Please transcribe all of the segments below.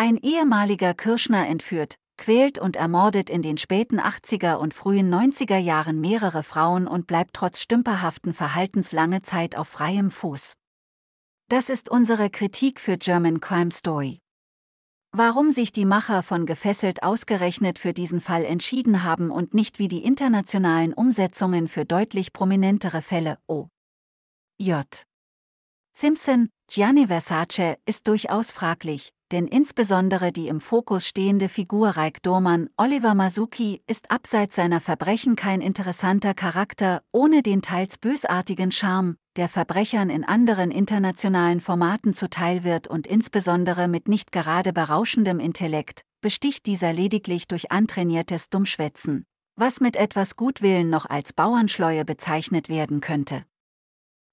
Ein ehemaliger Kirschner entführt, quält und ermordet in den späten 80er und frühen 90er Jahren mehrere Frauen und bleibt trotz stümperhaften Verhaltens lange Zeit auf freiem Fuß. Das ist unsere Kritik für German Crime Story. Warum sich die Macher von Gefesselt ausgerechnet für diesen Fall entschieden haben und nicht wie die internationalen Umsetzungen für deutlich prominentere Fälle, O. J. Simpson, Gianni Versace, ist durchaus fraglich, denn insbesondere die im Fokus stehende Figur Reik Dormann, Oliver Masuki, ist abseits seiner Verbrechen kein interessanter Charakter, ohne den teils bösartigen Charme, der Verbrechern in anderen internationalen Formaten zuteil wird und insbesondere mit nicht gerade berauschendem Intellekt, besticht dieser lediglich durch antrainiertes Dummschwätzen, was mit etwas Gutwillen noch als Bauernschleue bezeichnet werden könnte.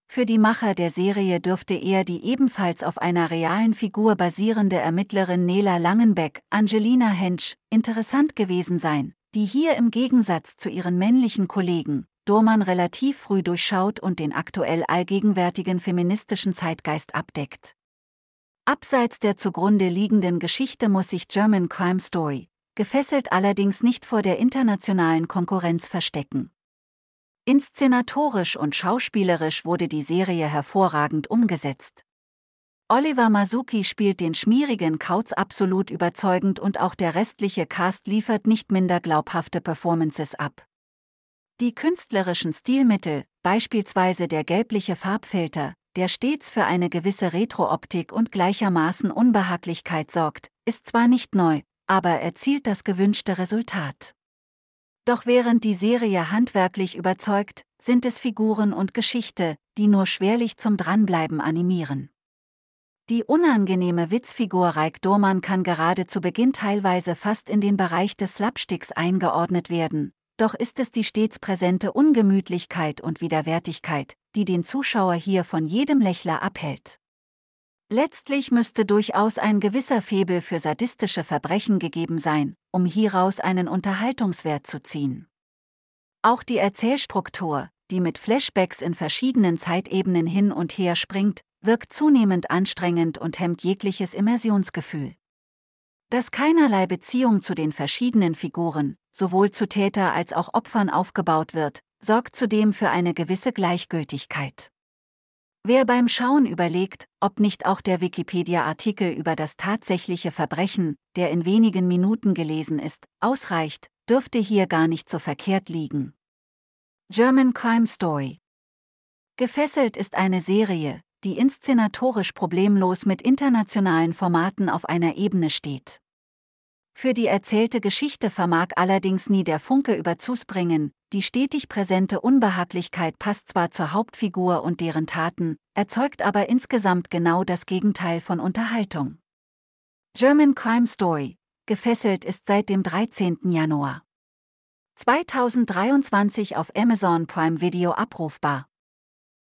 Für die Macher der Serie dürfte eher die ebenfalls auf einer realen Figur basierende Ermittlerin Nela Langenbeck, Angelina Hensch, interessant gewesen sein, die hier im Gegensatz zu ihren männlichen Kollegen, Dormann relativ früh durchschaut und den aktuell allgegenwärtigen feministischen Zeitgeist abdeckt. Abseits der zugrunde liegenden Geschichte muss sich German Crime Story, gefesselt allerdings nicht vor der internationalen Konkurrenz verstecken. Inszenatorisch und schauspielerisch wurde die Serie hervorragend umgesetzt. Oliver Masuki spielt den schmierigen Kauz absolut überzeugend und auch der restliche Cast liefert nicht minder glaubhafte Performances ab. Die künstlerischen Stilmittel, beispielsweise der gelbliche Farbfilter, der stets für eine gewisse Retro-Optik und gleichermaßen Unbehaglichkeit sorgt, ist zwar nicht neu, aber erzielt das gewünschte Resultat. Doch während die Serie handwerklich überzeugt, sind es Figuren und Geschichte, die nur schwerlich zum Dranbleiben animieren. Die unangenehme Witzfigur Reik Dormann kann gerade zu Beginn teilweise fast in den Bereich des Slapsticks eingeordnet werden, doch ist es die stets präsente Ungemütlichkeit und Widerwärtigkeit, die den Zuschauer hier von jedem Lächler abhält. Letztlich müsste durchaus ein gewisser Febel für sadistische Verbrechen gegeben sein, um hieraus einen Unterhaltungswert zu ziehen. Auch die Erzählstruktur, die mit Flashbacks in verschiedenen Zeitebenen hin und her springt, wirkt zunehmend anstrengend und hemmt jegliches Immersionsgefühl. Dass keinerlei Beziehung zu den verschiedenen Figuren, sowohl zu Täter als auch Opfern aufgebaut wird, sorgt zudem für eine gewisse Gleichgültigkeit. Wer beim Schauen überlegt, ob nicht auch der Wikipedia-Artikel über das tatsächliche Verbrechen, der in wenigen Minuten gelesen ist, ausreicht, dürfte hier gar nicht so verkehrt liegen. German Crime Story Gefesselt ist eine Serie, die inszenatorisch problemlos mit internationalen Formaten auf einer Ebene steht. Für die erzählte Geschichte vermag allerdings nie der Funke überzubringen, die stetig präsente Unbehaglichkeit passt zwar zur Hauptfigur und deren Taten, erzeugt aber insgesamt genau das Gegenteil von Unterhaltung. German Crime Story, gefesselt ist seit dem 13. Januar 2023 auf Amazon Prime Video abrufbar.